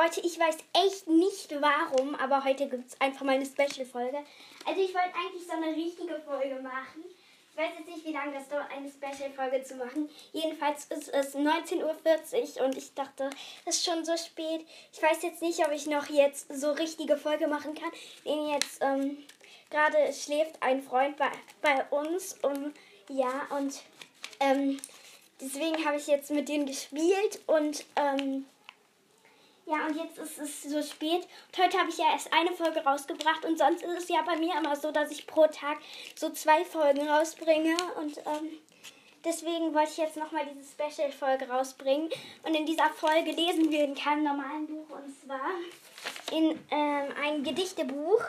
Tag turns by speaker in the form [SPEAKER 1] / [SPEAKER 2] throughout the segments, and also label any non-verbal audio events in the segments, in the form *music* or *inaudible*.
[SPEAKER 1] Leute, ich weiß echt nicht warum, aber heute gibt es einfach mal eine Special-Folge. Also ich wollte eigentlich so eine richtige Folge machen. Ich weiß jetzt nicht, wie lange das dauert, eine Special-Folge zu machen. Jedenfalls ist es 19.40 Uhr und ich dachte, es ist schon so spät. Ich weiß jetzt nicht, ob ich noch jetzt so richtige Folge machen kann. Denn jetzt ähm, gerade schläft ein Freund bei, bei uns und ja, und ähm, deswegen habe ich jetzt mit dem gespielt und ähm, ja, und jetzt ist es so spät. Und heute habe ich ja erst eine Folge rausgebracht. Und sonst ist es ja bei mir immer so, dass ich pro Tag so zwei Folgen rausbringe. Und ähm, deswegen wollte ich jetzt nochmal diese Special-Folge rausbringen. Und in dieser Folge lesen wir in keinem normalen Buch. Und zwar in ähm, ein Gedichtebuch.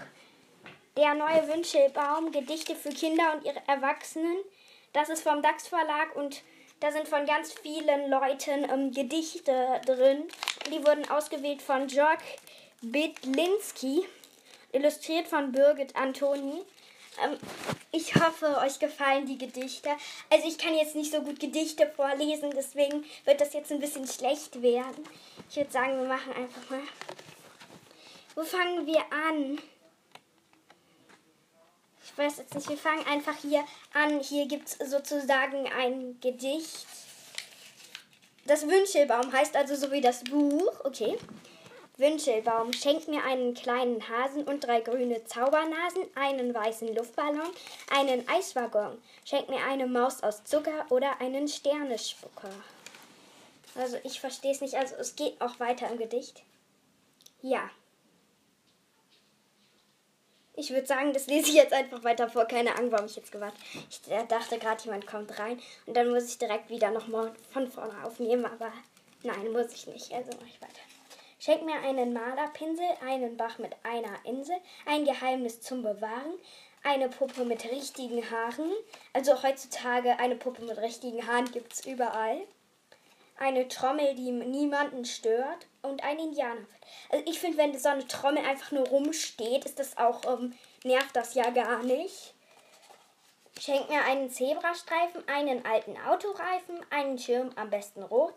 [SPEAKER 1] Der neue Wünschelbaum. Gedichte für Kinder und ihre Erwachsenen. Das ist vom DAX Verlag und da sind von ganz vielen Leuten ähm, Gedichte drin. Die wurden ausgewählt von Jörg Bedlinski, illustriert von Birgit Antoni. Ähm, ich hoffe, euch gefallen die Gedichte. Also ich kann jetzt nicht so gut Gedichte vorlesen, deswegen wird das jetzt ein bisschen schlecht werden. Ich würde sagen, wir machen einfach mal. Wo fangen wir an? Weiß jetzt nicht, wir fangen einfach hier an. Hier gibt es sozusagen ein Gedicht. Das Wünschelbaum heißt also so wie das Buch. Okay. Wünschelbaum, schenk mir einen kleinen Hasen und drei grüne Zaubernasen, einen weißen Luftballon, einen Eiswaggon. Schenk mir eine Maus aus Zucker oder einen Sternespucker. Also ich verstehe es nicht. Also es geht auch weiter im Gedicht. Ja. Ich würde sagen, das lese ich jetzt einfach weiter vor. Keine Ahnung, warum ich jetzt gewartet Ich dachte gerade, jemand kommt rein und dann muss ich direkt wieder nochmal von vorne aufnehmen. Aber nein, muss ich nicht. Also mache ich weiter. Schenk mir einen Malerpinsel, einen Bach mit einer Insel, ein Geheimnis zum Bewahren, eine Puppe mit richtigen Haaren. Also heutzutage eine Puppe mit richtigen Haaren gibt es überall. Eine Trommel, die niemanden stört und ein Indianer. Also ich finde, wenn so eine Trommel einfach nur rumsteht, ist das auch, ähm, nervt das ja gar nicht. Schenk mir einen Zebrastreifen, einen alten Autoreifen, einen Schirm, am besten rot,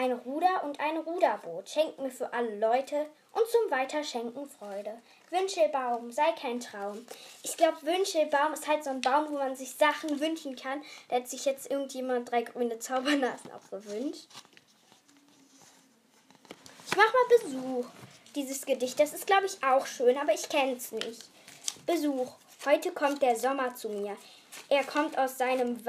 [SPEAKER 1] ein Ruder und ein Ruderboot. Schenk mir für alle Leute und zum Weiterschenken Freude. Wünschelbaum, sei kein Traum. Ich glaube, Wünschelbaum ist halt so ein Baum, wo man sich Sachen wünschen kann. Da hat sich jetzt irgendjemand drei grüne Zaubernasen auch gewünscht. Ich mache mal Besuch. Dieses Gedicht, das ist, glaube ich, auch schön, aber ich kenne es nicht. Besuch. Heute kommt der Sommer zu mir. Er kommt aus seinem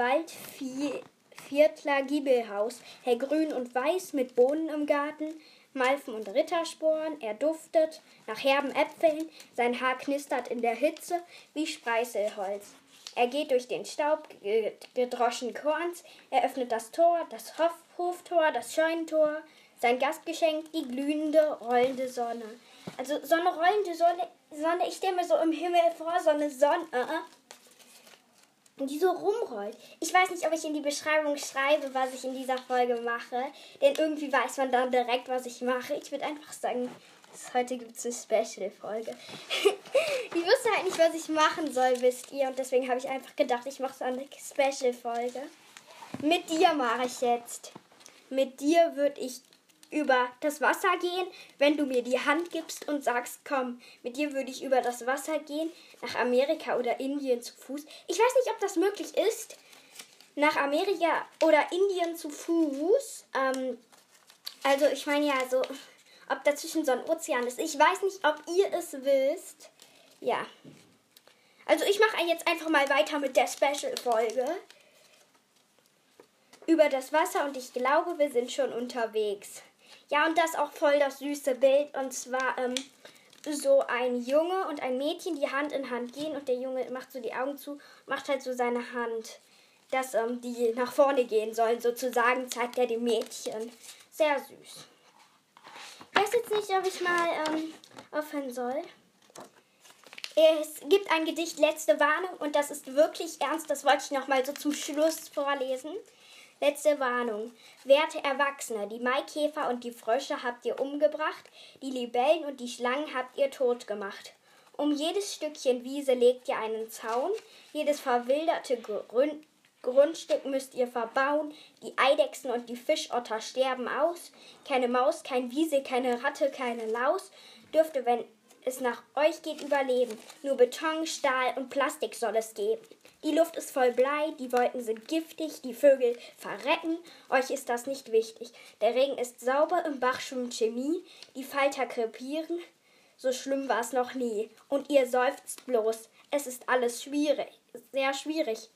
[SPEAKER 1] Waldviertler Giebelhaus, hellgrün und weiß mit Bohnen im Garten, Malven und Rittersporen, er duftet nach herben Äpfeln, sein Haar knistert in der Hitze wie Spreißelholz. Er geht durch den Staub gedroschen Korns, er öffnet das Tor, das Hof Hoftor, das Scheunentor, sein Gastgeschenk, die glühende, rollende Sonne. Also so eine rollende Sonne, Sonne. Ich stelle mir so im Himmel vor, so eine Sonne, die so rumrollt. Ich weiß nicht, ob ich in die Beschreibung schreibe, was ich in dieser Folge mache, denn irgendwie weiß man dann direkt, was ich mache. Ich würde einfach sagen, heute gibt es eine Special-Folge. *laughs* ich wusste halt nicht, was ich machen soll, wisst ihr, und deswegen habe ich einfach gedacht, ich mache so eine Special-Folge. Mit dir mache ich jetzt. Mit dir würde ich über das Wasser gehen, wenn du mir die Hand gibst und sagst, komm, mit dir würde ich über das Wasser gehen, nach Amerika oder Indien zu Fuß. Ich weiß nicht, ob das möglich ist, nach Amerika oder Indien zu Fuß. Ähm, also ich meine ja so, ob dazwischen so ein Ozean ist. Ich weiß nicht, ob ihr es wisst. Ja. Also ich mache jetzt einfach mal weiter mit der Special-Folge über das Wasser und ich glaube, wir sind schon unterwegs. Ja, und das ist auch voll das süße Bild. Und zwar ähm, so ein Junge und ein Mädchen, die Hand in Hand gehen. Und der Junge macht so die Augen zu, macht halt so seine Hand, dass ähm, die nach vorne gehen sollen. Sozusagen zeigt er dem Mädchen. Sehr süß. Ich weiß jetzt nicht, ob ich mal ähm, aufhören soll. Es gibt ein Gedicht Letzte Warnung und das ist wirklich ernst. Das wollte ich nochmal so zum Schluss vorlesen. Letzte Warnung. Werte Erwachsene, die Maikäfer und die Frösche habt ihr umgebracht, die Libellen und die Schlangen habt ihr tot gemacht. Um jedes Stückchen Wiese legt ihr einen Zaun, jedes verwilderte Grün Grundstück müsst ihr verbauen, die Eidechsen und die Fischotter sterben aus, keine Maus, kein Wiese, keine Ratte, keine Laus dürfte, wenn es nach euch geht, überleben. Nur Beton, Stahl und Plastik soll es geben. Die Luft ist voll Blei, die Wolken sind giftig, die Vögel verrecken. Euch ist das nicht wichtig. Der Regen ist sauber, im Bach schwimmt Chemie, die Falter krepieren. So schlimm war es noch nie. Und ihr seufzt bloß. Es ist alles schwierig, sehr schwierig.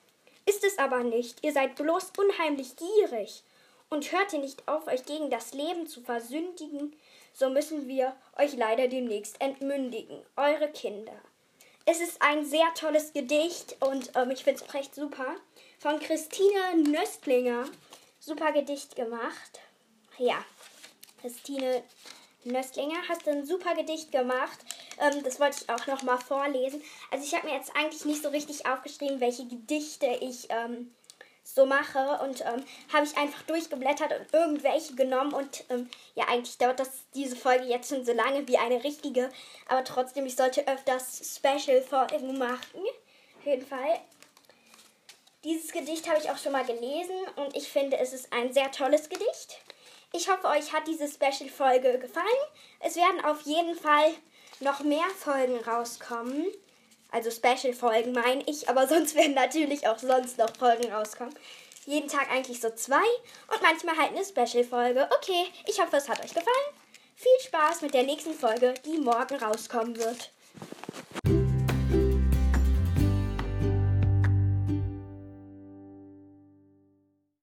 [SPEAKER 1] Ist es aber nicht. Ihr seid bloß unheimlich gierig. Und hört ihr nicht auf, euch gegen das Leben zu versündigen, so müssen wir euch leider demnächst entmündigen. Eure Kinder. Es ist ein sehr tolles Gedicht und ähm, ich finde es recht super. Von Christine Nöstlinger. Super Gedicht gemacht. Ja, Christine Nöstlinger hast ein super Gedicht gemacht. Ähm, das wollte ich auch nochmal vorlesen. Also ich habe mir jetzt eigentlich nicht so richtig aufgeschrieben, welche Gedichte ich ähm, so mache und ähm, habe ich einfach durchgeblättert und irgendwelche genommen und ähm, ja, eigentlich dauert das diese Folge jetzt schon so lange wie eine richtige, aber trotzdem, ich sollte öfters Special-Folgen machen. Auf jeden Fall. Dieses Gedicht habe ich auch schon mal gelesen und ich finde, es ist ein sehr tolles Gedicht. Ich hoffe, euch hat diese Special-Folge gefallen. Es werden auf jeden Fall noch mehr Folgen rauskommen. Also Special-Folgen meine ich, aber *laughs* sonst werden natürlich auch sonst noch Folgen rauskommen. Jeden Tag eigentlich so zwei und manchmal halt eine Special-Folge. Okay, ich hoffe, es hat euch gefallen. Viel Spaß mit der nächsten Folge, die morgen rauskommen wird.